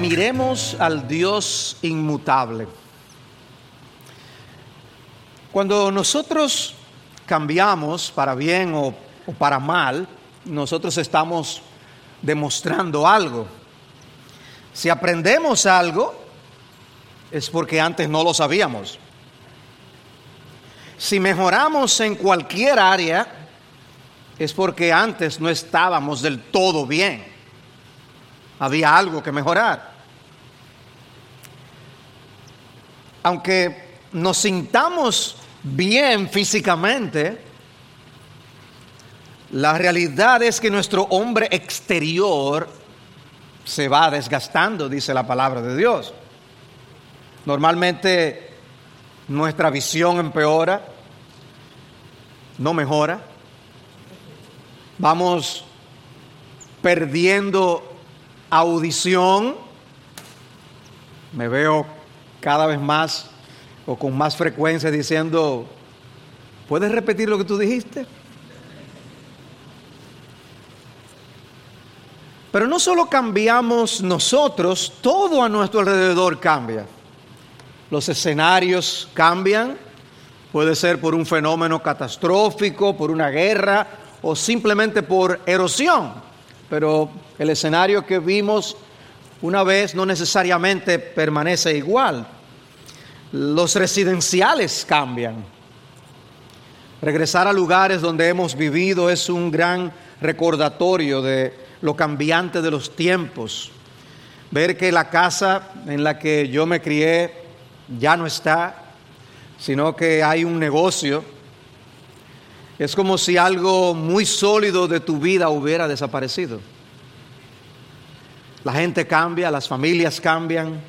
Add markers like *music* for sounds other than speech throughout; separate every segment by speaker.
Speaker 1: Miremos al Dios inmutable. Cuando nosotros cambiamos para bien o, para mal, nosotros estamos demostrando algo. Si aprendemos algo, es porque antes no lo sabíamos. Si mejoramos en cualquier área, es porque antes no estábamos del todo bien. Había algo que mejorar. Aunque nos sintamos bien físicamente, la realidad es que nuestro hombre exterior se va desgastando, dice la palabra de Dios. Normalmente nuestra visión empeora, no mejora. Vamos perdiendo audición. Me veo cada vez más o con más frecuencia diciendo, ¿puedes repetir lo que tú dijiste? Pero no solo cambiamos nosotros, todo a nuestro alrededor cambia. Los escenarios cambian, puede ser por un fenómeno catastrófico, por una guerra o simplemente por erosión. Pero el escenario que vimos una vez no necesariamente permanece igual. Los residenciales cambian. Regresar a lugares donde hemos vivido es un gran recordatorio de lo cambiante de los tiempos. Ver que la casa en la que yo me crié ya no está, sino que hay un negocio. Es como si algo muy sólido de tu vida hubiera desaparecido. La gente cambia, las familias cambian,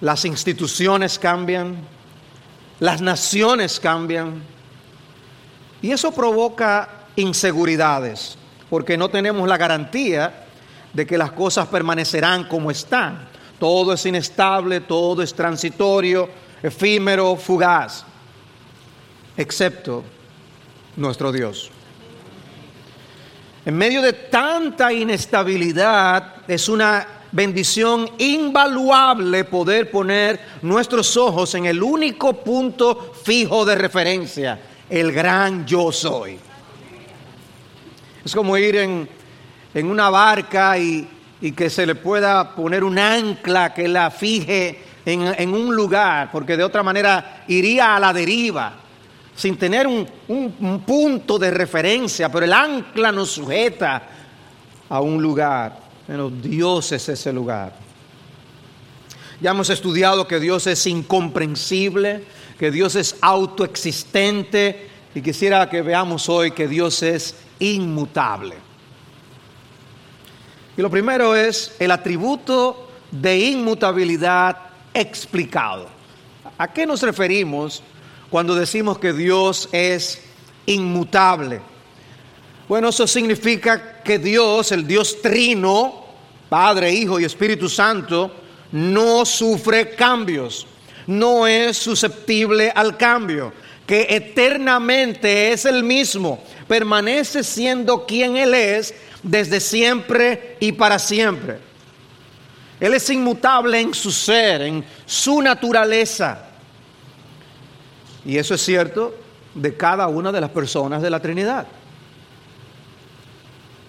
Speaker 1: las instituciones cambian, las naciones cambian. Y eso provoca inseguridades, porque no tenemos la garantía de que las cosas permanecerán como están. Todo es inestable, todo es transitorio, efímero, fugaz, excepto nuestro Dios. En medio de tanta inestabilidad es una bendición invaluable poder poner nuestros ojos en el único punto fijo de referencia, el gran yo soy. Es como ir en, en una barca y, y, que se le pueda poner un ancla que la fije en, en, un lugar, porque de otra manera iría a la deriva, sin tener un, un, un punto de referencia, pero el ancla nos sujeta a un lugar. Pero Dios es ese lugar. Ya hemos estudiado que Dios es incomprensible, que Dios es autoexistente y quisiera que veamos hoy que Dios es inmutable. Y lo primero es el atributo de inmutabilidad explicado. ¿A qué nos referimos cuando decimos que Dios es inmutable? Bueno, eso significa que Dios, el Dios trino, Padre, Hijo y Espíritu Santo, no sufre cambios, no es susceptible al cambio, que eternamente es el mismo, permanece siendo quien Él es desde siempre y para siempre. Él es inmutable en su ser, en su naturaleza. Y eso es cierto de cada una de las personas de la Trinidad.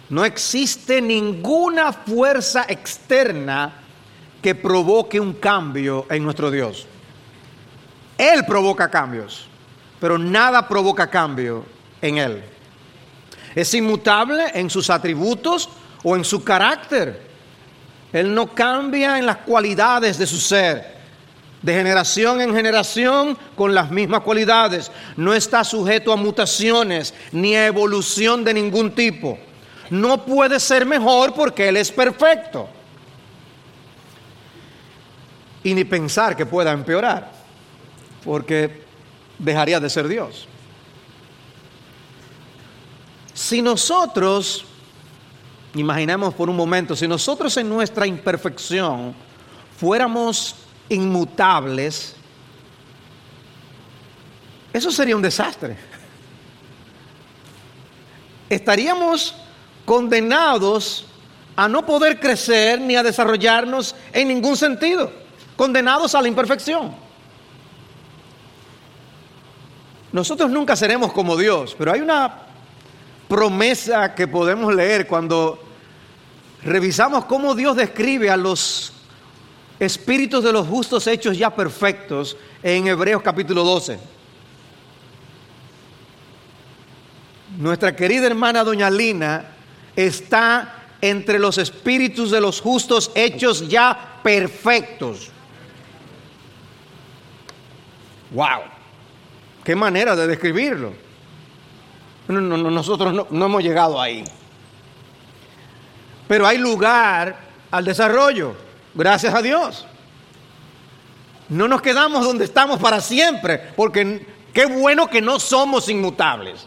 Speaker 1: No existe ninguna fuerza externa que provoque un cambio en nuestro Dios. Él provoca cambios, pero nada provoca cambio en Él. Es inmutable en sus atributos o en su carácter. Él no cambia en las cualidades de su ser. De generación en generación con las mismas cualidades. No está sujeto a mutaciones ni a evolución de ningún tipo. No puede ser mejor porque Él es perfecto. Y ni pensar que pueda empeorar, porque dejaría de ser Dios. Si nosotros, imaginemos por un momento, si nosotros en nuestra imperfección fuéramos inmutables, eso sería un desastre. Estaríamos condenados a no poder crecer ni a desarrollarnos en ningún sentido, condenados a la imperfección. Nosotros nunca seremos como Dios, pero hay una promesa que podemos leer cuando revisamos cómo Dios describe a los espíritus de los justos hechos ya perfectos en Hebreos capítulo 12. Nuestra querida hermana doña Lina está entre los espíritus de los justos hechos ya perfectos. ¡Wow! ¡Qué manera de describirlo! nosotros no, no hemos llegado ahí. Pero hay lugar al desarrollo, gracias a Dios. No nos quedamos donde estamos para siempre, porque qué bueno que no somos inmutables.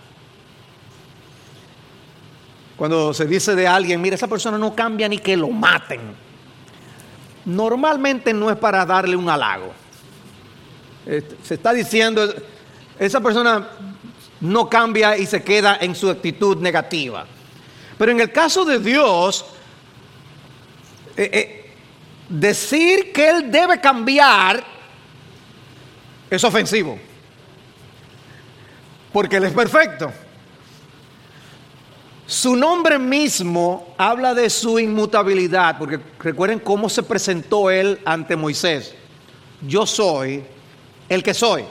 Speaker 1: Cuando se dice de alguien, mira, esa persona no cambia ni que lo maten. Normalmente no es para darle un halago. Este, se está diciendo, esa persona no cambia y se queda en su actitud negativa. Pero en el caso de Dios, eh, eh, decir que Él debe cambiar es ofensivo. Porque Él es perfecto. Su nombre mismo habla de su inmutabilidad, porque recuerden cómo se presentó él ante Moisés. Yo soy el que soy.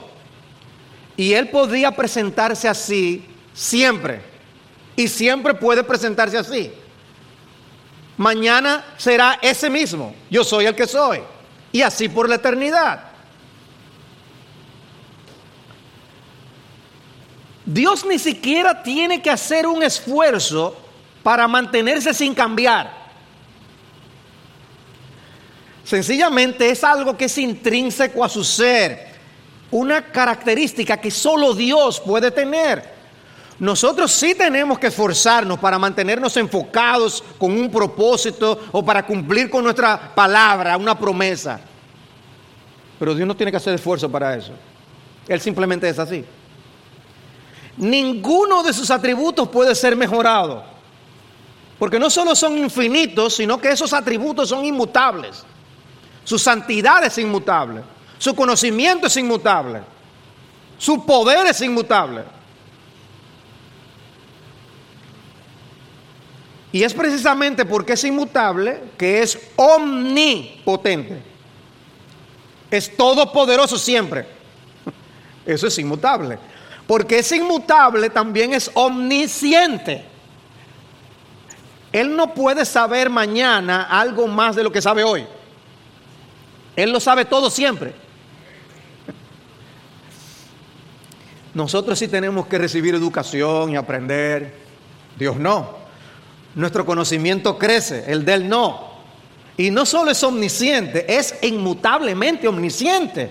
Speaker 1: Y él podía presentarse así siempre. Y siempre puede presentarse así. Mañana será ese mismo. Yo soy el que soy. Y así por la eternidad. Dios ni siquiera tiene que hacer un esfuerzo para mantenerse sin cambiar. Sencillamente es algo que es intrínseco a su ser, una característica que solo Dios puede tener. Nosotros sí tenemos que esforzarnos para mantenernos enfocados con un propósito o para cumplir con nuestra palabra, una promesa. Pero Dios no tiene que hacer esfuerzo para eso. Él simplemente es así ninguno de sus atributos puede ser mejorado. Porque no solo son infinitos, sino que esos atributos son inmutables. Su santidad es inmutable. Su conocimiento es inmutable. Su poder es inmutable. Y es precisamente porque es inmutable que es omnipotente. Es todopoderoso siempre. *laughs* Eso es inmutable. Porque es inmutable, también es omnisciente. Él no puede saber mañana algo más de lo que sabe hoy. Él lo sabe todo siempre. Nosotros sí tenemos que recibir educación y aprender. Dios no. Nuestro conocimiento crece, el de Él no. Y no solo es omnisciente, es inmutablemente omnisciente.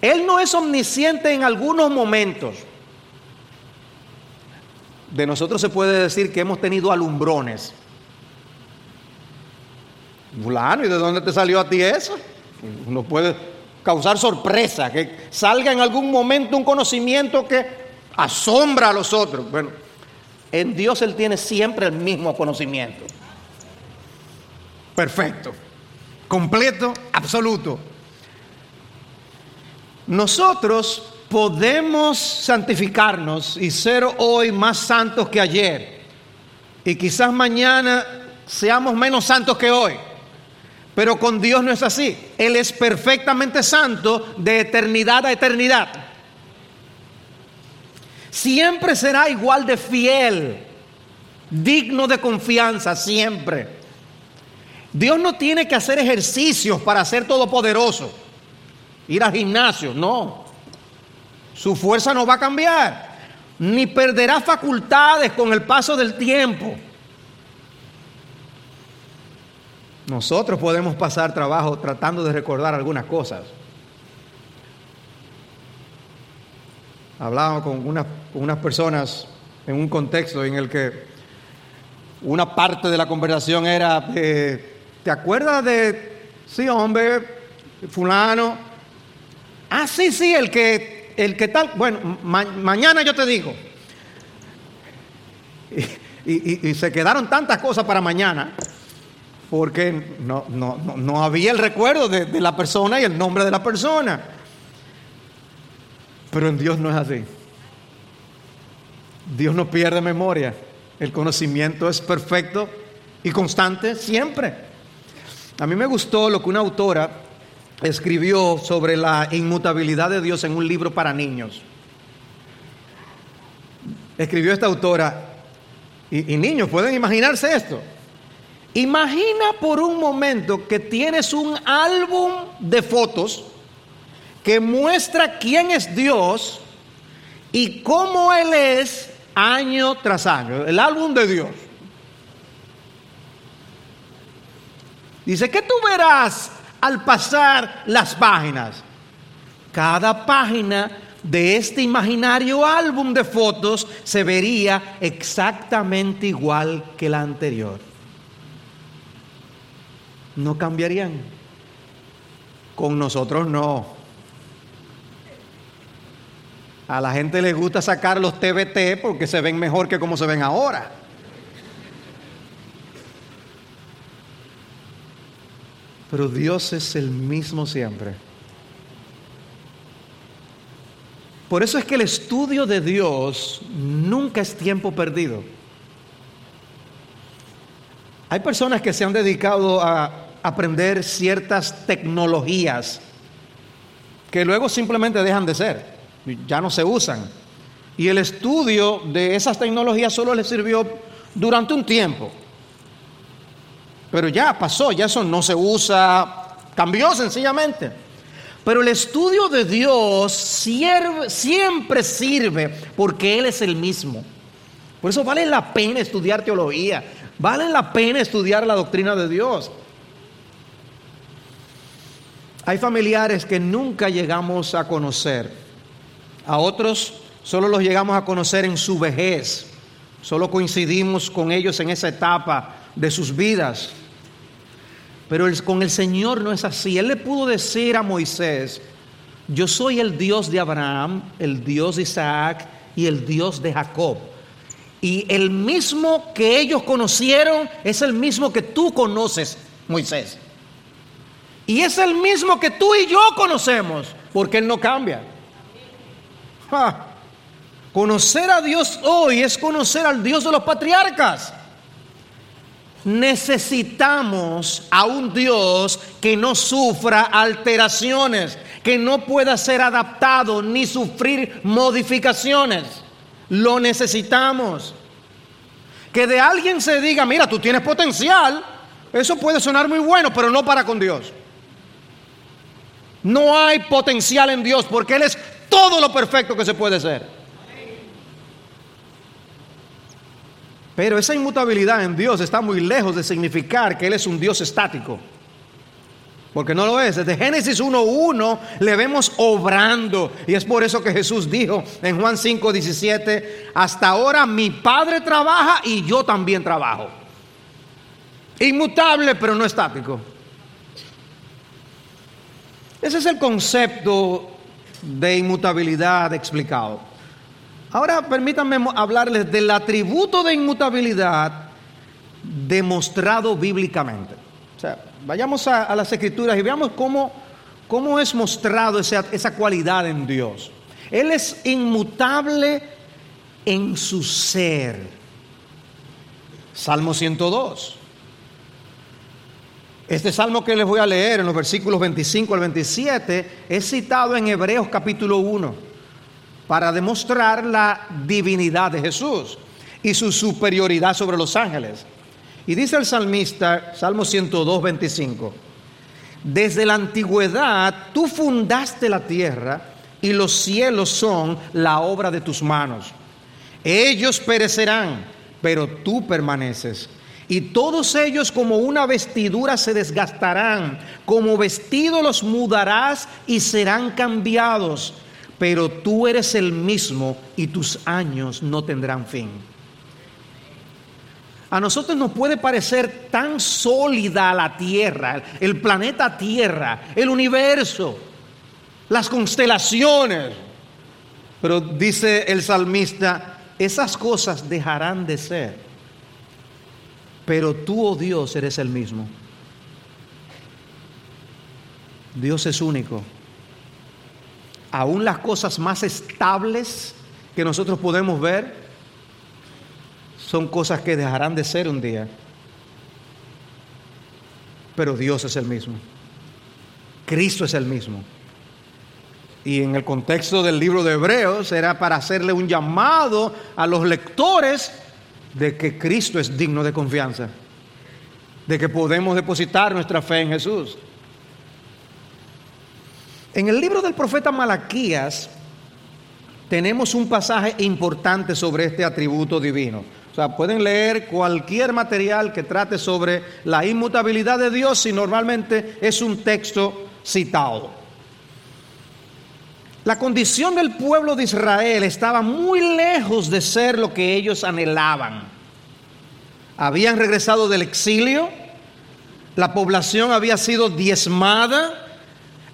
Speaker 1: Él no es omnisciente en algunos momentos. De nosotros se puede decir que hemos tenido alumbrones. Fulano, ¿y de dónde te salió a ti eso? Uno puede causar sorpresa, que salga en algún momento un conocimiento que asombra a los otros. Bueno, en Dios Él tiene siempre el mismo conocimiento. Perfecto, completo, absoluto. Nosotros podemos santificarnos y ser hoy más santos que ayer. Y quizás mañana seamos menos santos que hoy. Pero con Dios no es así. Él es perfectamente santo de eternidad a eternidad. Siempre será igual de fiel, digno de confianza, siempre. Dios no tiene que hacer ejercicios para ser todopoderoso ir al gimnasio, no. Su fuerza no va a cambiar, ni perderá facultades con el paso del tiempo. Nosotros podemos pasar trabajo tratando de recordar algunas cosas. Hablaba con unas, unas personas en un contexto en el que una parte de la conversación era, eh, ¿te acuerdas de, sí hombre, fulano? Ah, sí, sí, el que, el que tal, bueno, mañana yo te digo. Y, se quedaron tantas cosas para mañana porque no, no, no había el recuerdo de, de la persona y el nombre de la persona. Pero en Dios no es así. Dios no pierde memoria. El conocimiento es perfecto y constante siempre. A mí me gustó lo que una autora escribió sobre la inmutabilidad de Dios en un libro para niños. Escribió esta autora, y, y niños, ¿pueden imaginarse esto? Imagina por un momento que tienes un álbum de fotos que muestra quién es Dios y cómo Él es año tras año. El álbum de Dios. Dice, ¿qué tú verás al pasar las páginas? Cada página de este imaginario álbum de fotos se vería exactamente igual que la anterior. No cambiarían. Con nosotros no. A la gente le gusta sacar los TBT porque se ven mejor que como se ven ahora. Pero Dios es el mismo siempre. Por eso es que el estudio de Dios nunca es tiempo perdido. Hay personas que se han dedicado a aprender ciertas tecnologías que luego simplemente dejan de ser ya no se usan. Y el estudio de esas tecnologías solo les sirvió durante un tiempo. Pero ya pasó, ya eso no se usa, cambió sencillamente. Pero el estudio de Dios siempre sirve porque Él es el mismo. Por eso vale la pena estudiar teología, vale la pena estudiar la doctrina de Dios. Hay familiares que nunca llegamos a conocer a otros solo los llegamos a conocer en su vejez. Solo coincidimos con ellos en esa etapa de sus vidas. Pero con el Señor no es así. Él le pudo decir a Moisés, yo soy el Dios de Abraham, el Dios de Isaac y el Dios de Jacob. Y el mismo que ellos conocieron es el mismo que tú conoces, Moisés. Y es el mismo que tú y yo conocemos, porque Él no cambia. Conocer a Dios hoy es conocer al Dios de los patriarcas. Necesitamos a un Dios que no sufra alteraciones, que no pueda ser adaptado ni sufrir modificaciones. Lo necesitamos. Que de alguien se diga, mira, tú tienes potencial, eso puede sonar muy bueno, pero no para con Dios. No hay potencial en Dios porque Él es todo lo perfecto que se puede ser. Pero esa inmutabilidad en Dios está muy lejos de significar que Él es un Dios estático. Porque no lo es. Desde Génesis 1.1 le vemos obrando. Y es por eso que Jesús dijo en Juan 5.17, hasta ahora mi Padre trabaja y yo también trabajo. Inmutable pero no estático. Ese es el concepto de inmutabilidad explicado. Ahora permítanme hablarles del atributo de inmutabilidad demostrado bíblicamente. O sea, vayamos a, las escrituras y veamos cómo, cómo es mostrado esa, esa cualidad en Dios. Él es inmutable en su ser. Salmo 102. Este salmo que les voy a leer en los versículos 25 al 27 es citado en Hebreos capítulo 1 para demostrar la divinidad de Jesús y su superioridad sobre los ángeles. Y dice el salmista, Salmo 102, 25, desde la antigüedad tú fundaste la tierra y los cielos son la obra de tus manos. Ellos perecerán, pero tú permaneces y todos ellos como una vestidura se desgastarán, como vestido los mudarás y serán cambiados, pero tú eres el mismo y tus años no tendrán fin. A nosotros nos puede parecer tan sólida la Tierra, el planeta Tierra, el universo, las constelaciones, pero dice el salmista, esas cosas dejarán de ser pero tú, oh Dios, eres el mismo. Dios es único. Aún las cosas más estables que nosotros podemos ver son cosas que dejarán de ser un día. Pero Dios es el mismo. Cristo es el mismo. Y en el contexto del libro de Hebreos era para hacerle un llamado a los lectores de que Cristo es digno de confianza, de que podemos depositar nuestra fe en Jesús. En el libro del profeta Malaquías tenemos un pasaje importante sobre este atributo divino. O sea, pueden leer cualquier material que trate sobre la inmutabilidad de Dios y normalmente es un texto citado. La condición del pueblo de Israel estaba muy lejos de ser lo que ellos anhelaban. Habían regresado del exilio, la población había sido diezmada,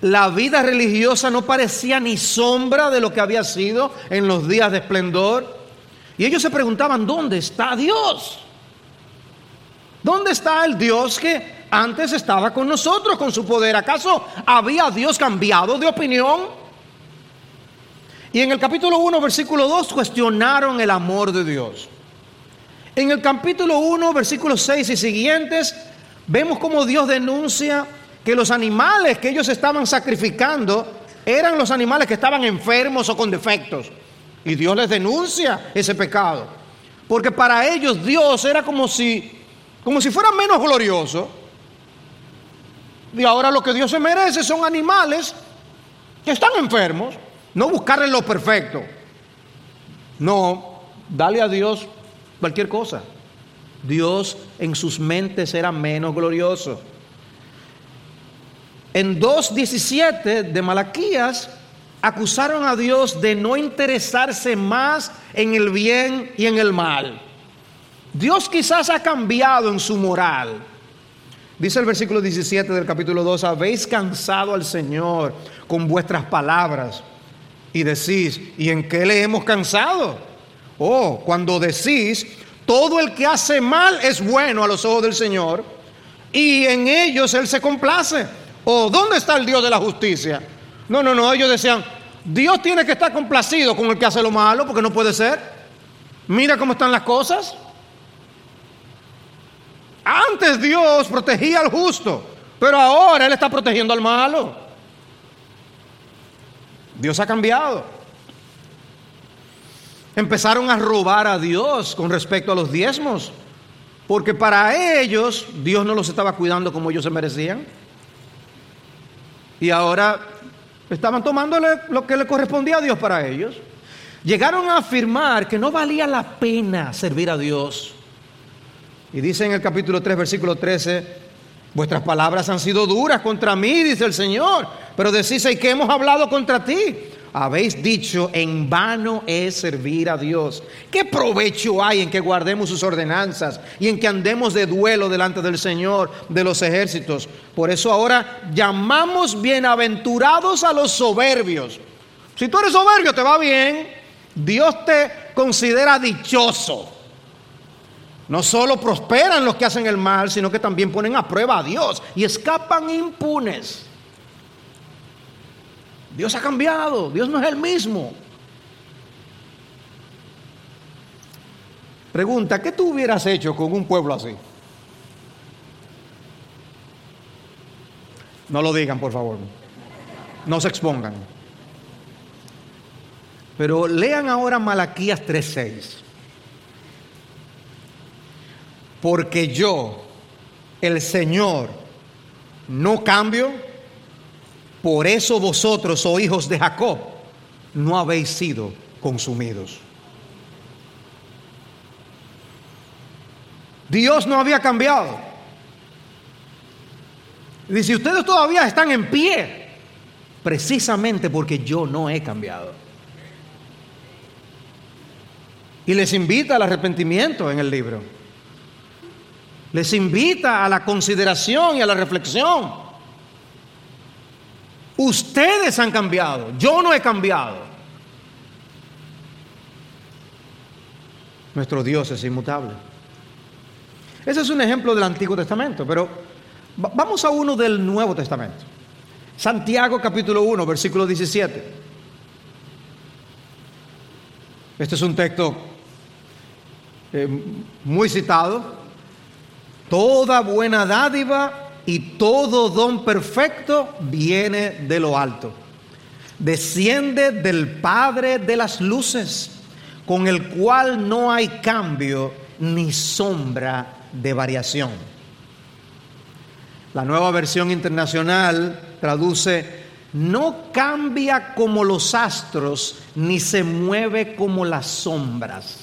Speaker 1: la vida religiosa no parecía ni sombra de lo que había sido en los días de esplendor. Y ellos se preguntaban, ¿dónde está Dios? ¿Dónde está el Dios que antes estaba con nosotros con su poder? ¿Acaso había Dios cambiado de opinión? Y en el capítulo 1, versículo 2, cuestionaron el amor de Dios. En el capítulo 1, versículos 6 y siguientes, vemos cómo Dios denuncia que los animales que ellos estaban sacrificando eran los animales que estaban enfermos o con defectos. Y Dios les denuncia ese pecado. Porque para ellos Dios era como si, como si fuera menos glorioso. Y ahora lo que Dios se merece son animales que están enfermos. No buscarle lo perfecto. No, dale a Dios cualquier cosa. Dios en sus mentes era menos glorioso. En 2.17 de Malaquías acusaron a Dios de no interesarse más en el bien y en el mal. Dios quizás ha cambiado en su moral. Dice el versículo 17 del capítulo 2, habéis cansado al Señor con vuestras palabras y decís, ¿y en qué le hemos cansado? Oh, cuando decís, todo el que hace mal es bueno a los ojos del Señor y en ellos Él se complace. Oh, ¿dónde está el Dios de la justicia? No, no, no, ellos decían, Dios tiene que estar complacido con el que hace lo malo porque no puede ser. Mira cómo están las cosas. Antes Dios protegía al justo, pero ahora Él está protegiendo al malo. Dios ha cambiado. Empezaron a robar a Dios con respecto a los diezmos, porque para ellos Dios no los estaba cuidando como ellos se merecían. Y ahora estaban tomándole lo que le correspondía a Dios para ellos. Llegaron a afirmar que no valía la pena servir a Dios. Y dice en el capítulo 3, versículo 13, vuestras palabras han sido duras contra mí, dice el Señor pero decís, ¿y qué hemos hablado contra ti? Habéis dicho, en vano es servir a Dios. ¿Qué provecho hay en que guardemos sus ordenanzas y en que andemos de duelo delante del Señor de los ejércitos? Por eso ahora llamamos bienaventurados a los soberbios. Si tú eres soberbio, te va bien. Dios te considera dichoso. No solo prosperan los que hacen el mal, sino que también ponen a prueba a Dios y escapan impunes. Dios ha cambiado, Dios no es el mismo. Pregunta, ¿qué tú hubieras hecho con un pueblo así? No lo digan, por favor. No se expongan. Pero lean ahora Malaquías 3:6. Porque yo, el Señor, no cambio por eso vosotros, oh hijos de Jacob, no habéis sido consumidos. Dios no había cambiado. Dice, ustedes todavía están en pie, precisamente porque yo no he cambiado. Y les invita al arrepentimiento en el libro. Les invita a la consideración y a la reflexión. Ustedes han cambiado, yo no he cambiado. Nuestro Dios es inmutable. Ese es un ejemplo del Antiguo Testamento, pero vamos a uno del Nuevo Testamento. Santiago capítulo 1, versículo 17. Este es un texto eh, muy citado. Toda buena dádiva y todo don perfecto viene de lo alto. Desciende del Padre de las luces, con el cual no hay cambio ni sombra de variación. La nueva versión internacional traduce, no cambia como los astros, ni se mueve como las sombras.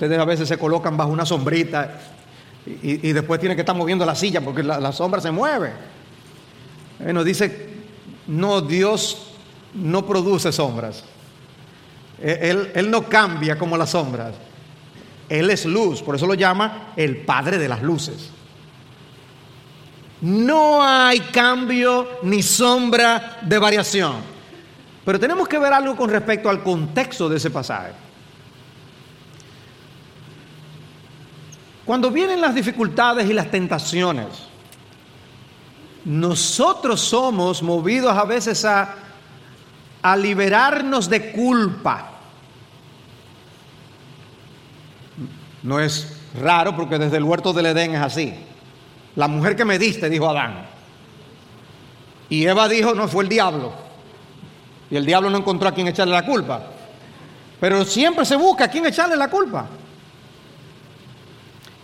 Speaker 1: Eh, ustedes a veces se colocan bajo una sombrita y, después tienen que estar moviendo la silla porque la, sombra se mueve. Bueno, dice, no, Dios no produce sombras. Él, él no cambia como las sombras. Él es luz, por eso lo llama el Padre de las Luces. No hay cambio ni sombra de variación. Pero tenemos que ver algo con respecto al contexto de ese pasaje. Cuando vienen las dificultades y las tentaciones, nosotros somos movidos a veces a, a liberarnos de culpa No es raro porque desde el huerto del Edén es así. La mujer que me diste, dijo Adán. Y Eva dijo, no, fue el diablo. Y el diablo no encontró a quien echarle la culpa. Pero siempre se busca a quien echarle la culpa.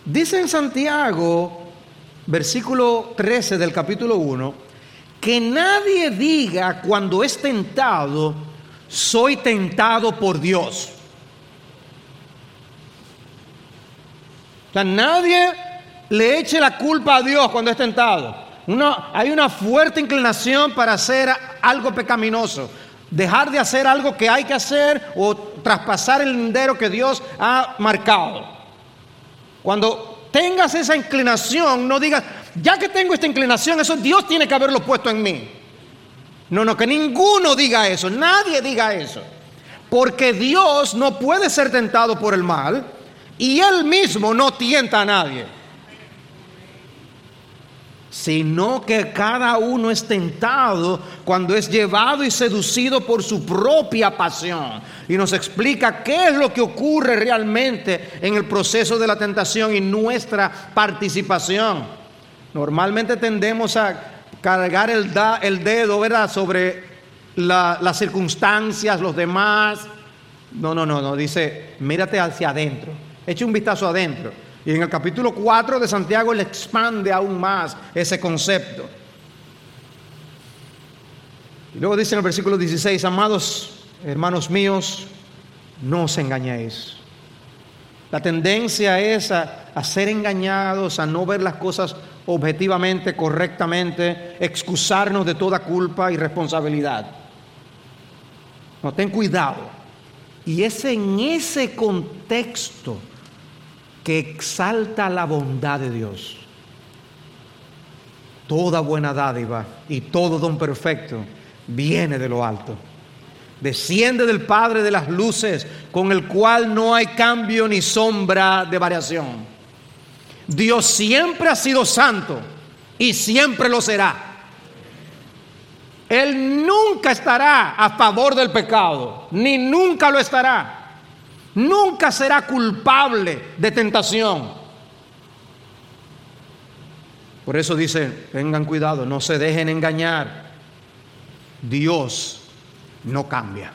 Speaker 1: Dice en Santiago, versículo 13 del capítulo 1, que nadie diga cuando es tentado, soy tentado por Dios. nadie le eche la culpa a Dios cuando es tentado. hay una fuerte inclinación para hacer algo pecaminoso. Dejar de hacer algo que hay que hacer o traspasar el lindero que Dios ha marcado. Cuando tengas esa inclinación, no digas, ya que tengo esta inclinación, eso Dios tiene que haberlo puesto en mí. No, no, que ninguno diga eso, nadie diga eso. Porque Dios no puede ser tentado por el mal, y él mismo no tienta a nadie, sino que cada uno es tentado cuando es llevado y seducido por su propia pasión. Y nos explica qué es lo que ocurre realmente en el proceso de la tentación y nuestra participación. Normalmente tendemos a cargar el, el dedo ¿verdad? sobre las circunstancias, los demás. No, no, no, no, dice, mírate hacia adentro Eche un vistazo adentro. Y en el capítulo 4 de Santiago le expande aún más ese concepto. Y luego dice en el versículo 16, amados hermanos míos, no os engañéis. La tendencia es a, a, ser engañados, a no ver las cosas objetivamente, correctamente, excusarnos de toda culpa y responsabilidad. No, ten cuidado. Y es en ese contexto que exalta la bondad de Dios. Toda buena dádiva y todo don perfecto viene de lo alto. Desciende del Padre de las luces, con el cual no hay cambio ni sombra de variación. Dios siempre ha sido santo y siempre lo será. Él nunca estará a favor del pecado, ni nunca lo estará nunca será culpable de tentación. Por eso dice, tengan cuidado, no se dejen engañar. Dios no cambia.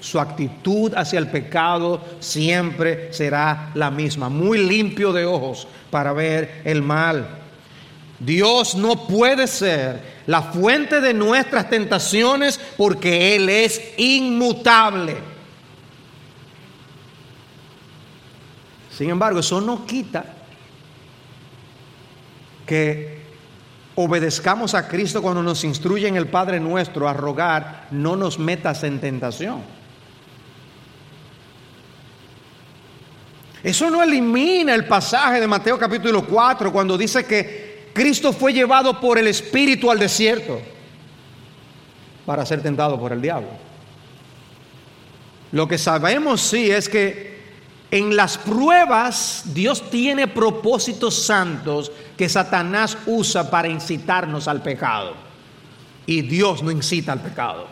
Speaker 1: Su actitud hacia el pecado siempre será la misma, muy limpio de ojos para ver el mal. Dios no puede ser la fuente de nuestras tentaciones porque Él es inmutable. Sin embargo, eso no quita que obedezcamos a Cristo cuando nos instruye en el Padre nuestro a rogar, no nos metas en tentación. Eso no elimina el pasaje de Mateo capítulo 4 cuando dice que Cristo fue llevado por el Espíritu al desierto para ser tentado por el diablo. Lo que sabemos sí es que En las pruebas Dios tiene propósitos santos que Satanás usa para incitarnos al pecado. Y Dios no incita al pecado.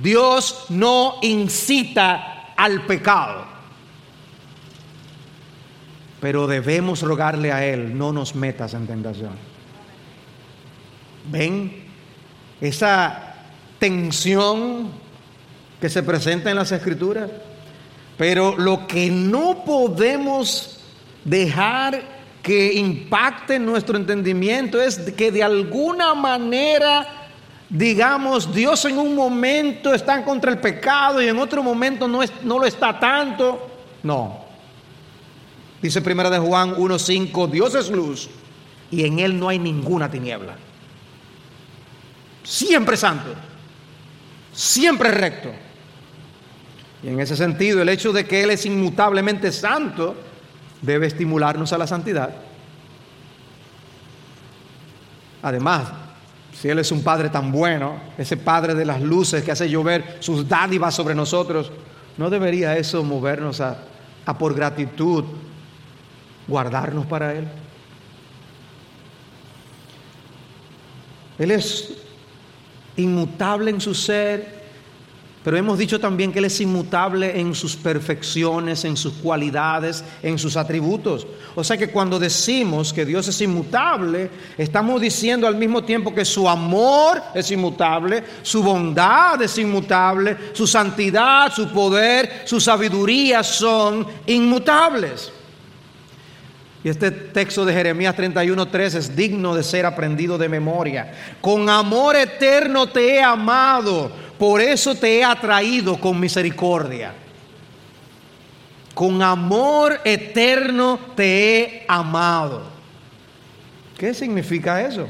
Speaker 1: Dios no incita al pecado. Pero debemos rogarle a Él, no nos metas en tentación. ¿Ven? Esa tensión que se presenta en las escrituras. Pero lo que no podemos dejar que impacte nuestro entendimiento es que de alguna manera, digamos, Dios en un momento está contra el pecado y en otro momento no, no lo está tanto. No. Dice primera de Juan 1.5, Dios es luz y en Él no hay ninguna tiniebla. Siempre santo, siempre recto y en ese sentido, el hecho de que Él es inmutablemente santo debe estimularnos a la santidad. Además, si Él es un Padre tan bueno, ese Padre de las luces que hace llover sus dádivas sobre nosotros, ¿no debería eso movernos a, a por gratitud guardarnos para Él? Él es inmutable en su ser, pero hemos dicho también que Él es inmutable en sus perfecciones, en sus cualidades, en sus atributos. O sea que cuando decimos que Dios es inmutable, estamos diciendo al mismo tiempo que su amor es inmutable, su bondad es inmutable, su santidad, su poder, su sabiduría son inmutables. Y este texto de Jeremías 31:3 es digno de ser aprendido de memoria. Con amor eterno te he amado por eso te he atraído con misericordia. Con amor eterno te he amado. ¿Qué significa eso?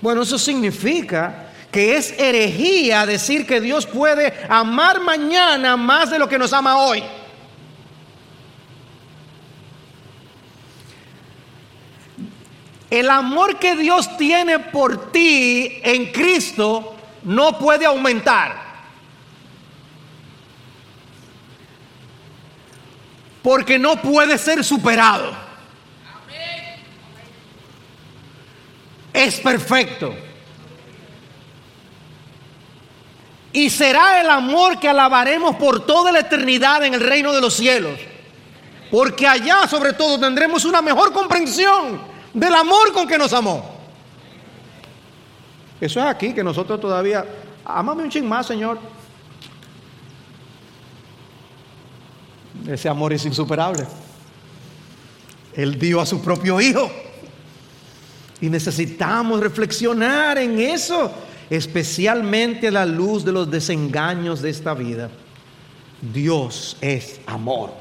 Speaker 1: Bueno, eso significa que es herejía decir que Dios puede amar mañana más de lo que nos ama hoy. El amor que Dios tiene por ti en Cristo no puede aumentar. Porque no puede ser superado. Es perfecto. Y será el amor que alabaremos por toda la eternidad en el reino de los cielos. Porque allá sobre todo tendremos una mejor comprensión del amor con que nos amó. Eso es aquí que nosotros todavía, amame un ching más, Señor. Ese amor es insuperable. Él dio a su propio hijo. Y necesitamos reflexionar en eso, especialmente a la luz de los desengaños de esta vida. Dios es amor.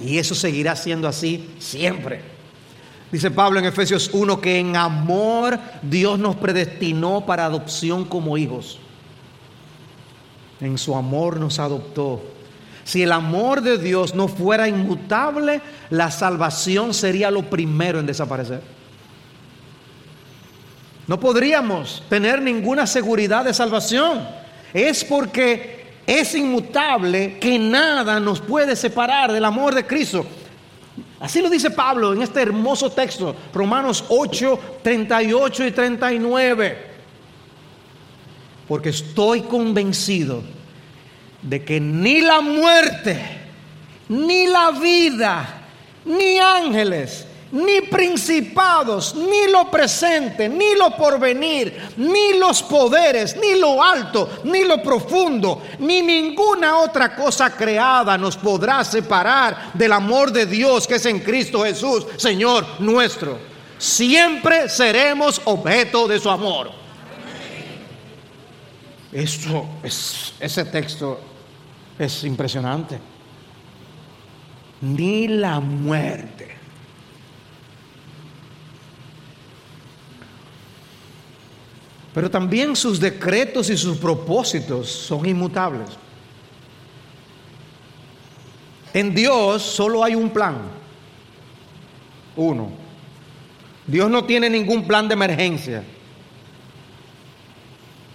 Speaker 1: Y eso seguirá siendo así siempre. Dice Pablo en Efesios 1 que en amor Dios nos predestinó para adopción como hijos. En su amor nos adoptó. Si el amor de Dios no fuera inmutable, la salvación sería lo primero en desaparecer. No podríamos tener ninguna seguridad de salvación. Es porque es inmutable que nada nos puede separar del amor de Cristo. Así lo dice Pablo en este hermoso texto, Romanos 8, 38 y 39. Porque estoy convencido de que ni la muerte, ni la vida, ni ángeles, ni principados, ni lo presente, ni lo porvenir, ni los poderes, ni lo alto, ni lo profundo, ni ninguna otra cosa creada nos podrá separar del amor de Dios que es en Cristo Jesús, Señor nuestro. Siempre seremos objeto de su amor. Eso es, ese texto es impresionante. Ni la muerte Pero también sus decretos y sus propósitos son inmutables. En Dios solo hay un plan. Uno. Dios no tiene ningún plan de emergencia.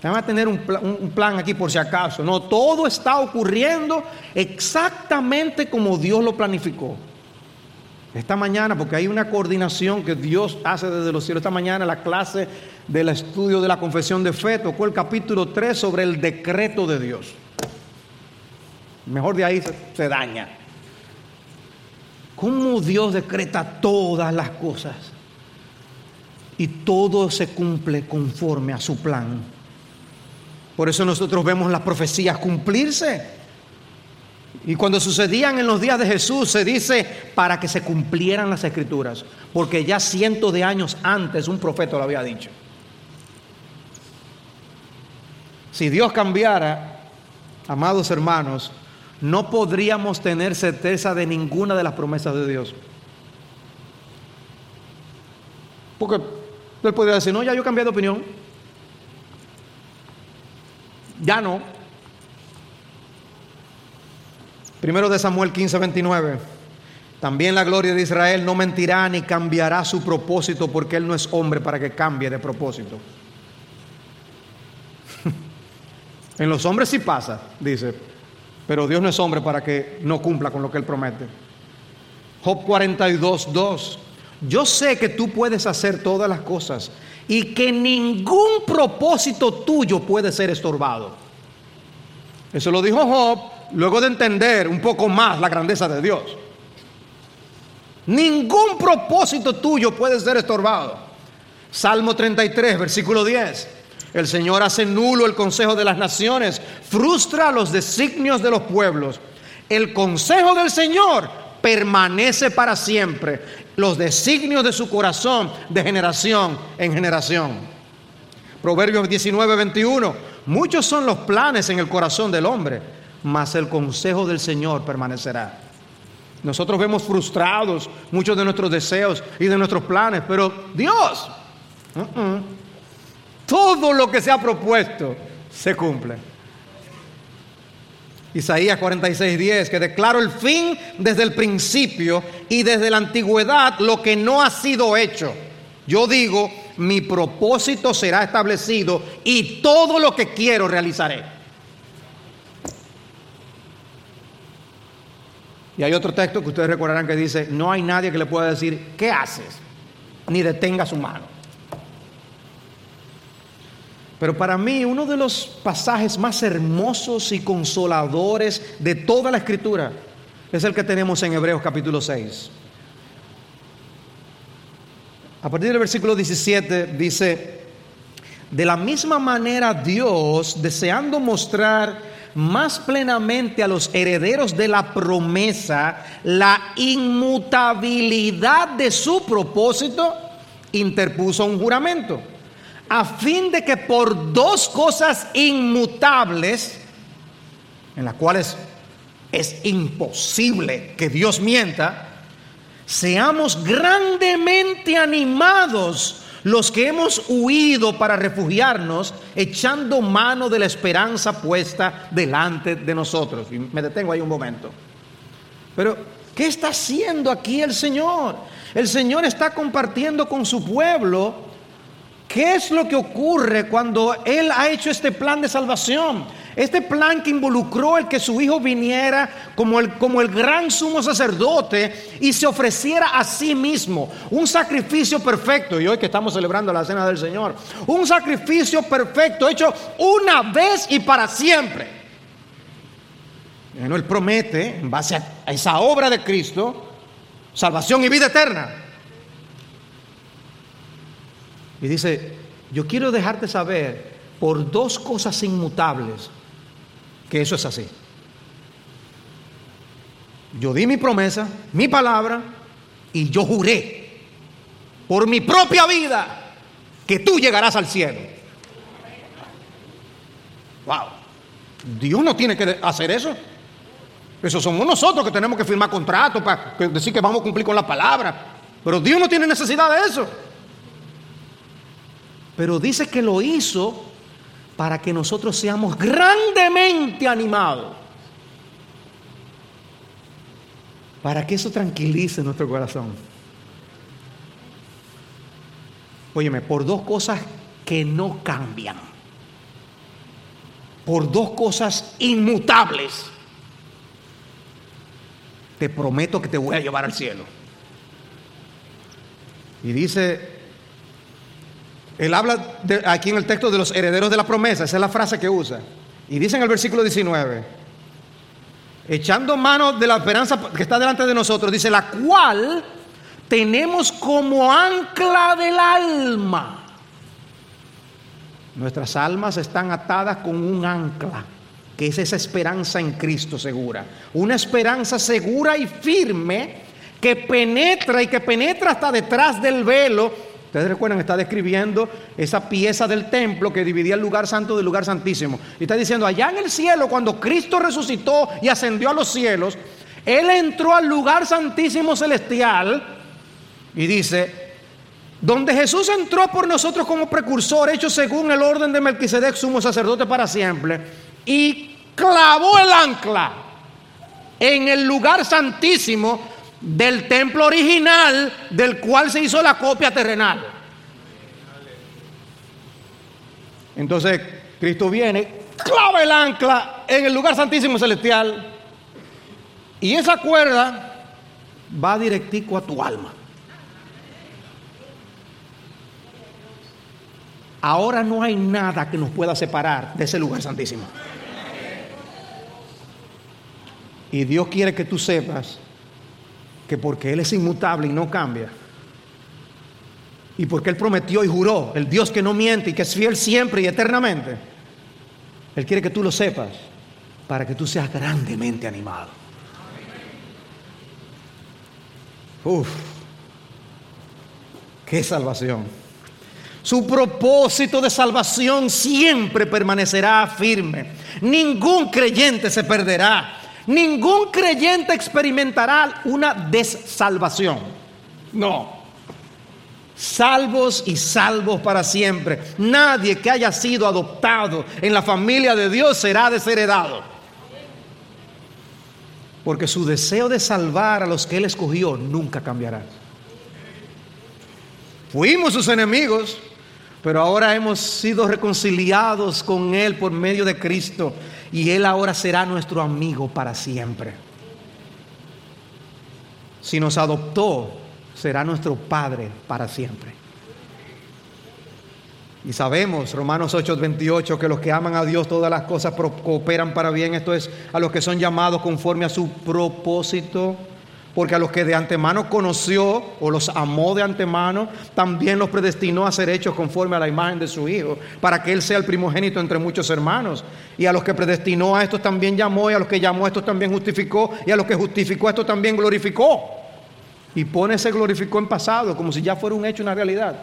Speaker 1: Van a tener un, un plan aquí por si acaso. No, todo está ocurriendo exactamente como Dios lo planificó. Esta mañana, porque hay una coordinación que Dios hace desde los cielos. Esta mañana la clase del estudio de la confesión de fe tocó el capítulo 3 sobre el decreto de Dios. Mejor de ahí se, daña. ¿Cómo Dios decreta todas las cosas? Y todo se cumple conforme a su plan. Por eso nosotros vemos las profecías cumplirse. Y cuando sucedían en los días de Jesús, se dice para que se cumplieran las escrituras, porque ya cientos de años antes un profeta lo había dicho. Si Dios cambiara, amados hermanos, no podríamos tener certeza de ninguna de las promesas de Dios. Porque él podría decir, no, ya yo cambié de opinión. Ya no. Primero de Samuel 15, 29. También la gloria de Israel no mentirá ni cambiará su propósito porque él no es hombre para que cambie de propósito. *laughs* en los hombres sí pasa, dice, pero Dios no es hombre para que no cumpla con lo que él promete. Job 42, 2. Yo sé que tú puedes hacer todas las cosas y que ningún propósito tuyo puede ser estorbado. Eso lo dijo Job luego de entender un poco más la grandeza de Dios. Ningún propósito tuyo puede ser estorbado. Salmo 33, versículo 10. El Señor hace nulo el consejo de las naciones, frustra los designios de los pueblos. El consejo del Señor permanece para siempre, los designios de su corazón de generación en generación. Proverbios 19, 21. Muchos son los planes en el corazón del hombre mas el consejo del Señor permanecerá. Nosotros vemos frustrados muchos de nuestros deseos y de nuestros planes, pero Dios, todo lo que se ha propuesto se cumple. Isaías 46:10, que declaro el fin desde el principio y desde la antigüedad lo que no ha sido hecho. Yo digo, mi propósito será establecido y todo lo que quiero realizaré. Y hay otro texto que ustedes recordarán que dice, no hay nadie que le pueda decir, ¿qué haces? Ni detenga su mano. Pero para mí uno de los pasajes más hermosos y consoladores de toda la escritura es el que tenemos en Hebreos capítulo 6. A partir del versículo 17 dice, de la misma manera Dios, deseando mostrar más plenamente a los herederos de la promesa la inmutabilidad de su propósito, interpuso un juramento, a fin de que por dos cosas inmutables, en las cuales es imposible que Dios mienta, seamos grandemente animados los que hemos huido para refugiarnos, echando mano de la esperanza puesta delante de nosotros. Y me detengo ahí un momento. Pero, ¿qué está haciendo aquí el Señor? El Señor está compartiendo con su pueblo qué es lo que ocurre cuando Él ha hecho este plan de salvación. Este plan que involucró el que su hijo viniera como el, como el gran sumo sacerdote y se ofreciera a sí mismo un sacrificio perfecto. Y hoy que estamos celebrando la cena del Señor, un sacrificio perfecto hecho una vez y para siempre. Bueno, él promete, en base a esa obra de Cristo, salvación y vida eterna. Y dice, yo quiero dejarte saber por dos cosas inmutables que eso es así. Yo di mi promesa, mi palabra, y yo juré por mi propia vida que tú llegarás al cielo. Wow. Dios no tiene que hacer eso. Eso somos nosotros que tenemos que firmar contratos para decir que vamos a cumplir con la palabra. Pero Dios no tiene necesidad de eso. Pero dice que lo hizo para que nosotros seamos grandemente animados. Para que eso tranquilice nuestro corazón. Óyeme, por dos cosas que no cambian. por dos cosas inmutables, te prometo que te voy a llevar al cielo. Y dice, él habla aquí en el texto de los herederos de la promesa, esa es la frase que usa. Y dice en el versículo 19, echando mano de la esperanza que está delante de nosotros, dice, la cual tenemos como ancla del alma. Nuestras almas están atadas con un ancla, que es esa esperanza en Cristo segura. Una esperanza segura y firme que penetra y que penetra hasta detrás del velo. Ustedes recuerdan, está describiendo esa pieza del templo que dividía el lugar santo del lugar santísimo. Y está diciendo, allá en el cielo, cuando Cristo resucitó y ascendió a los cielos, Él entró al lugar santísimo celestial y dice, donde Jesús entró por nosotros como precursor, hecho según el orden de Melquisedec, sumo sacerdote para siempre, y clavó el ancla en el lugar santísimo del templo original del cual se hizo la copia terrenal. Entonces Cristo viene, clava el ancla en el lugar santísimo celestial y esa cuerda va directico a tu alma. Ahora no hay nada que nos pueda separar de ese lugar santísimo. Y Dios quiere que tú sepas que porque Él es inmutable y no cambia, y porque Él prometió y juró, el Dios que no miente y que es fiel siempre y eternamente, Él quiere que tú lo sepas para que tú seas grandemente animado. Uf, qué salvación. Su propósito de salvación siempre permanecerá firme. Ningún creyente se perderá. Ningún creyente experimentará una desalvación. No. Salvos y salvos para siempre. Nadie que haya sido adoptado en la familia de Dios será desheredado. Porque su deseo de salvar a los que Él escogió nunca cambiará. Fuimos sus enemigos, pero ahora hemos sido reconciliados con Él por medio de Cristo y Él ahora será nuestro amigo para siempre. Si nos adoptó, será nuestro Padre para siempre. Y sabemos, Romanos 8:28, que los que aman a Dios todas las cosas cooperan para bien. Esto es a los que son llamados conforme a su propósito porque a los que de antemano conoció o los amó de antemano, también los predestinó a ser hechos conforme a la imagen de su Hijo, para que Él sea el primogénito entre muchos hermanos. Y a los que predestinó a estos también llamó, y a los que llamó a estos también justificó, y a los que justificó a estos también glorificó. Y pone ese glorificó en pasado, como si ya fuera un hecho, una realidad.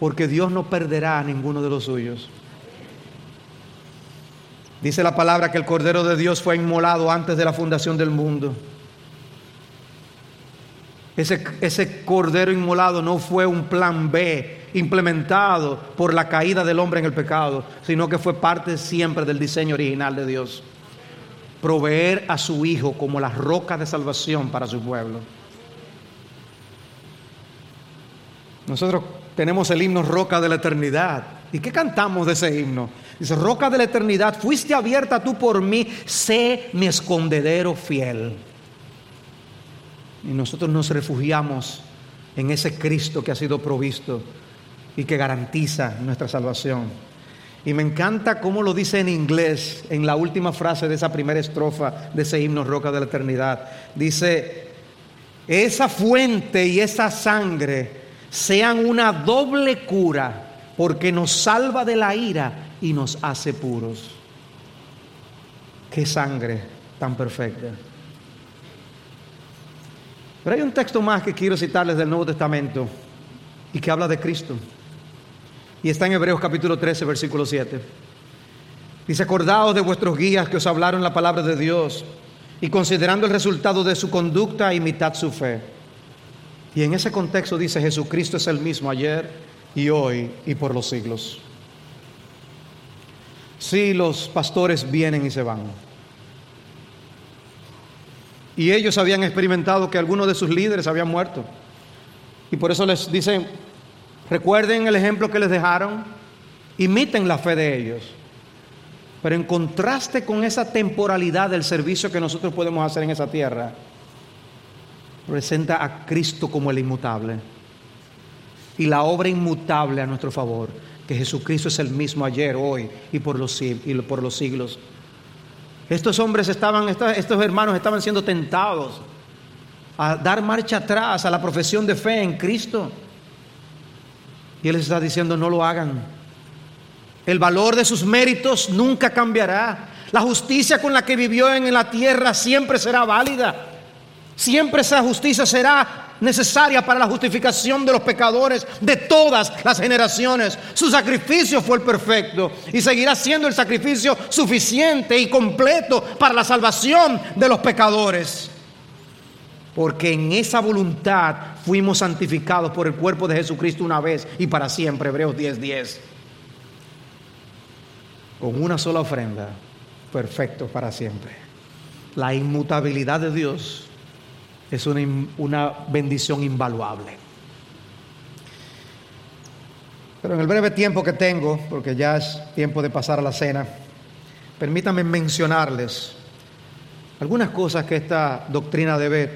Speaker 1: Porque Dios no perderá a ninguno de los suyos. Dice la palabra que el Cordero de Dios fue inmolado antes de la fundación del mundo. Ese, cordero inmolado no fue un plan B implementado por la caída del hombre en el pecado, sino que fue parte siempre del diseño original de Dios. Proveer a su Hijo como la roca de salvación para su pueblo. Nosotros tenemos el himno Roca de la Eternidad. ¿Y qué cantamos de ese himno? Dice, Roca de la Eternidad, fuiste abierta tú por mí, sé mi escondedero fiel. Y nosotros nos refugiamos en ese Cristo que ha sido provisto y que garantiza nuestra salvación. Y me encanta cómo lo dice en inglés, en la última frase de esa primera estrofa de ese himno Roca de la Eternidad. Dice, esa fuente y esa sangre sean una doble cura porque nos salva de la ira y nos hace puros. Qué sangre tan perfecta. Pero hay un texto más que quiero citarles del Nuevo Testamento y que habla de Cristo. Y está en Hebreos capítulo 13, versículo 7. Dice, acordaos de vuestros guías que os hablaron la palabra de Dios y considerando el resultado de su conducta, imitad su fe. Y en ese contexto dice, Jesucristo es el mismo ayer y hoy y por los siglos. Si los pastores vienen y se van, y ellos habían experimentado que algunos de sus líderes habían muerto. Y por eso les dicen, recuerden el ejemplo que les dejaron, imiten la fe de ellos. Pero en contraste con esa temporalidad del servicio que nosotros podemos hacer en esa tierra, presenta a Cristo como el inmutable y la obra inmutable a nuestro favor, que Jesucristo es el mismo ayer, hoy y por los, y por los siglos. Estos hombres estaban, estos hermanos estaban siendo tentados a dar marcha atrás a la profesión de fe en Cristo. Y Él les está diciendo, no lo hagan. El valor de sus méritos nunca cambiará. La justicia con la que vivió en la tierra siempre será válida. Siempre esa justicia será necesaria para la justificación de los pecadores de todas las generaciones. Su sacrificio fue el perfecto y seguirá siendo el sacrificio suficiente y completo para la salvación de los pecadores. Porque en esa voluntad fuimos santificados por el cuerpo de Jesucristo una vez y para siempre. Hebreos 10:10. Con una sola ofrenda, perfecto para siempre. La inmutabilidad de Dios es una, una bendición invaluable. Pero en el breve tiempo que tengo, porque ya es tiempo de pasar a la cena, permítanme mencionarles algunas cosas que esta doctrina debe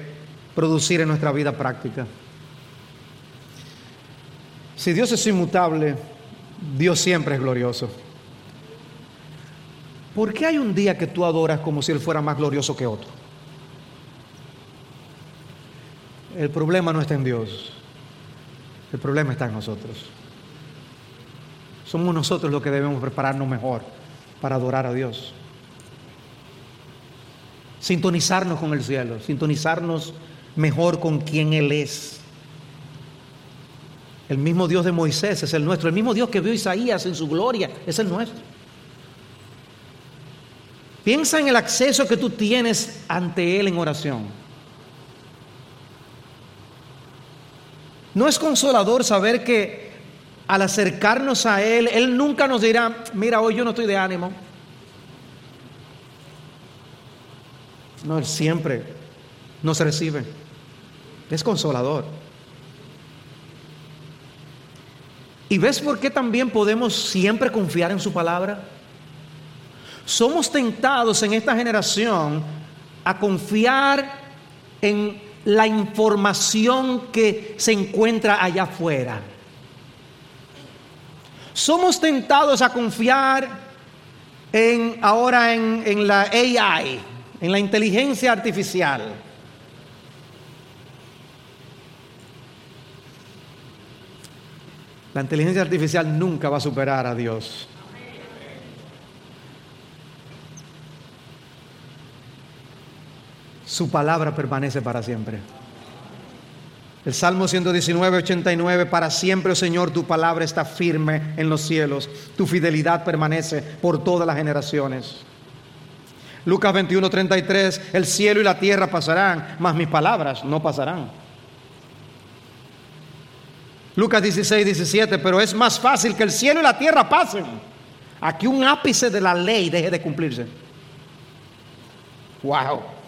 Speaker 1: producir en nuestra vida práctica. Si Dios es inmutable, Dios siempre es glorioso. ¿Por qué hay un día que tú adoras como si Él fuera más glorioso que otro? El problema no está en Dios, el problema está en nosotros. Somos nosotros los que debemos prepararnos mejor para adorar a Dios. Sintonizarnos con el cielo, sintonizarnos mejor con quien Él es. El mismo Dios de Moisés es el nuestro. El mismo Dios que vio Isaías en su gloria es el nuestro. Piensa en el acceso que tú tienes ante Él en oración. ¿No es consolador saber que al acercarnos a Él, Él nunca nos dirá, mira, hoy yo no estoy de ánimo? No, Él siempre nos recibe. Es consolador. ¿Y ves por qué también podemos siempre confiar en su palabra? Somos tentados en esta generación a confiar en la información que se encuentra allá afuera. Somos tentados a confiar en ahora en, en la AI, en la inteligencia artificial. La inteligencia artificial nunca va a superar a Dios. Su palabra permanece para siempre. El Salmo 119, 89, para siempre, oh Señor, tu palabra está firme en los cielos, tu fidelidad permanece por todas las generaciones. Lucas 21, 33, el cielo y la tierra pasarán, mas mis palabras no pasarán. Lucas 16, 17, pero es más fácil que el cielo y la tierra pasen a que un ápice de la ley deje de cumplirse. Wow.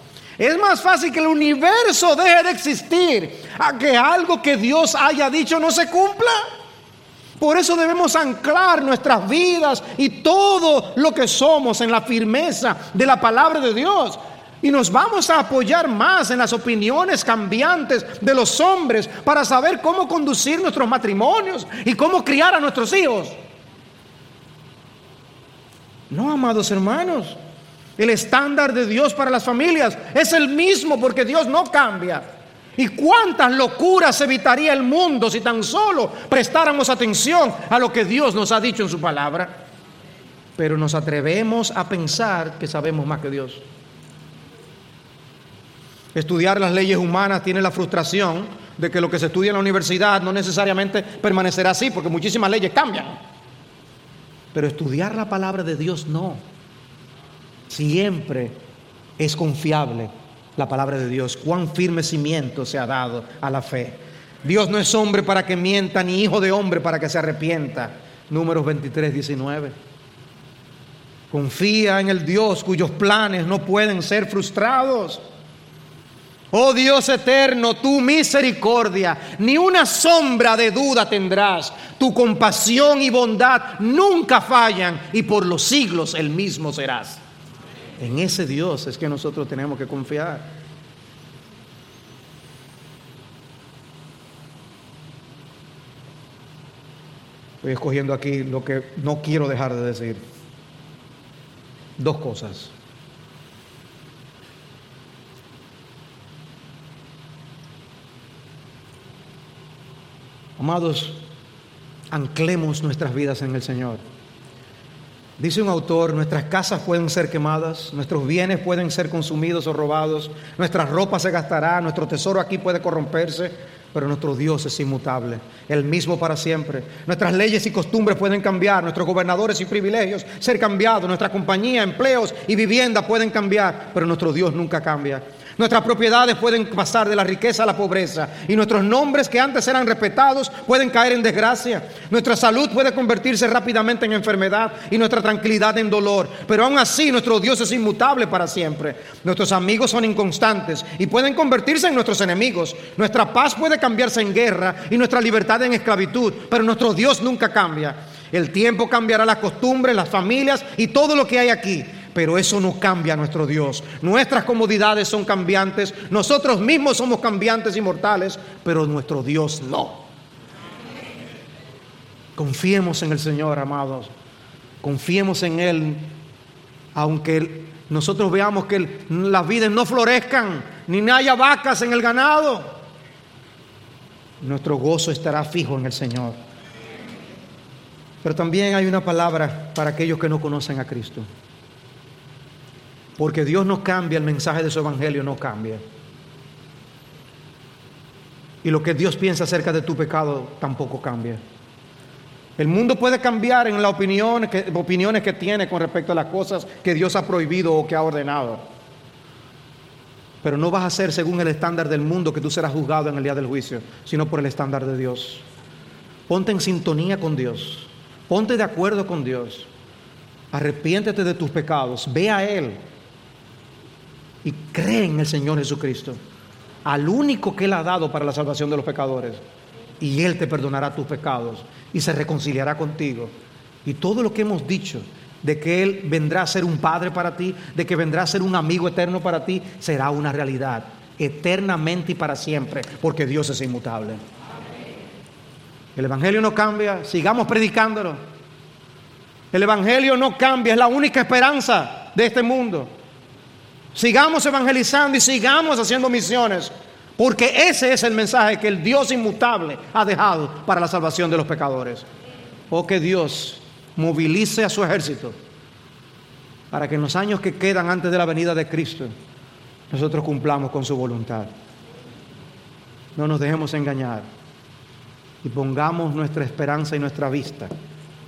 Speaker 1: Es más fácil que el universo deje de existir a que algo que Dios haya dicho no se cumpla. Por eso debemos anclar nuestras vidas y todo lo que somos en la firmeza de la palabra de Dios. Y nos vamos a apoyar más en las opiniones cambiantes de los hombres para saber cómo conducir nuestros matrimonios y cómo criar a nuestros hijos. No, amados hermanos, el estándar de Dios para las familias es el mismo porque Dios no cambia. ¿Y cuántas locuras evitaría el mundo si tan solo prestáramos atención a lo que Dios nos ha dicho en su palabra? Pero nos atrevemos a pensar que sabemos más que Dios. Estudiar las leyes humanas tiene la frustración de que lo que se estudia en la universidad no necesariamente permanecerá así, porque muchísimas leyes cambian. Pero estudiar la palabra de Dios no. Siempre es confiable la palabra de Dios. Cuán firme cimiento se ha dado a la fe. Dios no es hombre para que mienta, ni hijo de hombre para que se arrepienta. Números 23, 19. Confía en el Dios cuyos planes no pueden ser frustrados. Oh Dios eterno, tu misericordia, ni una sombra de duda tendrás. Tu compasión y bondad nunca fallan y por los siglos el mismo serás. En ese Dios es que nosotros tenemos que confiar. Estoy escogiendo aquí lo que no quiero dejar de decir. Dos cosas. Amados, anclemos nuestras vidas en el Señor. Dice un autor, nuestras casas pueden ser quemadas, nuestros bienes pueden ser consumidos o robados, nuestra ropa se gastará, nuestro tesoro aquí puede corromperse, pero nuestro Dios es inmutable, el mismo para siempre. Nuestras leyes y costumbres pueden cambiar, nuestros gobernadores y privilegios ser cambiados, nuestra compañía, empleos y vivienda pueden cambiar, pero nuestro Dios nunca cambia. Nuestras propiedades pueden pasar de la riqueza a la pobreza y nuestros nombres que antes eran respetados pueden caer en desgracia. Nuestra salud puede convertirse rápidamente en enfermedad y nuestra tranquilidad en dolor. Pero aún así nuestro Dios es inmutable para siempre. Nuestros amigos son inconstantes y pueden convertirse en nuestros enemigos. Nuestra paz puede cambiarse en guerra y nuestra libertad en esclavitud, pero nuestro Dios nunca cambia. El tiempo cambiará las costumbres, las familias y todo lo que hay aquí pero eso no cambia a nuestro Dios. Nuestras comodidades son cambiantes, nosotros mismos somos cambiantes y mortales, pero nuestro Dios no. Confiemos en el Señor, amados. Confiemos en Él, aunque nosotros veamos que las vidas no florezcan, ni haya vacas en el ganado. Nuestro gozo estará fijo en el Señor. Pero también hay una palabra para aquellos que no conocen a Cristo. Porque Dios no cambia, el mensaje de su evangelio no cambia. Y lo que Dios piensa acerca de tu pecado tampoco cambia. El mundo puede cambiar en las opiniones que, tiene con respecto a las cosas que Dios ha prohibido o que ha ordenado. Pero no vas a ser según el estándar del mundo que tú serás juzgado en el día del juicio, sino por el estándar de Dios. Ponte en sintonía con Dios. Ponte de acuerdo con Dios. Arrepiéntete de tus pecados. Ve a Él y cree en el Señor Jesucristo, al único que Él ha dado para la salvación de los pecadores. Y Él te perdonará tus pecados y se reconciliará contigo. Y todo lo que hemos dicho de que Él vendrá a ser un padre para ti, de que vendrá a ser un amigo eterno para ti, será una realidad, eternamente y para siempre, porque Dios es inmutable. El Evangelio no cambia, sigamos predicándolo. El Evangelio no cambia, es la única esperanza de este mundo. Sigamos evangelizando y sigamos haciendo misiones, porque ese es el mensaje que el Dios inmutable ha dejado para la salvación de los pecadores. Oh, que Dios movilice a su ejército para que en los años que quedan antes de la venida de Cristo nosotros cumplamos con su voluntad. No nos dejemos engañar y pongamos nuestra esperanza y nuestra vista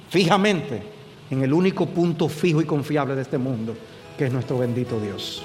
Speaker 1: fijamente en el único punto fijo y confiable de este mundo, que es nuestro bendito Dios.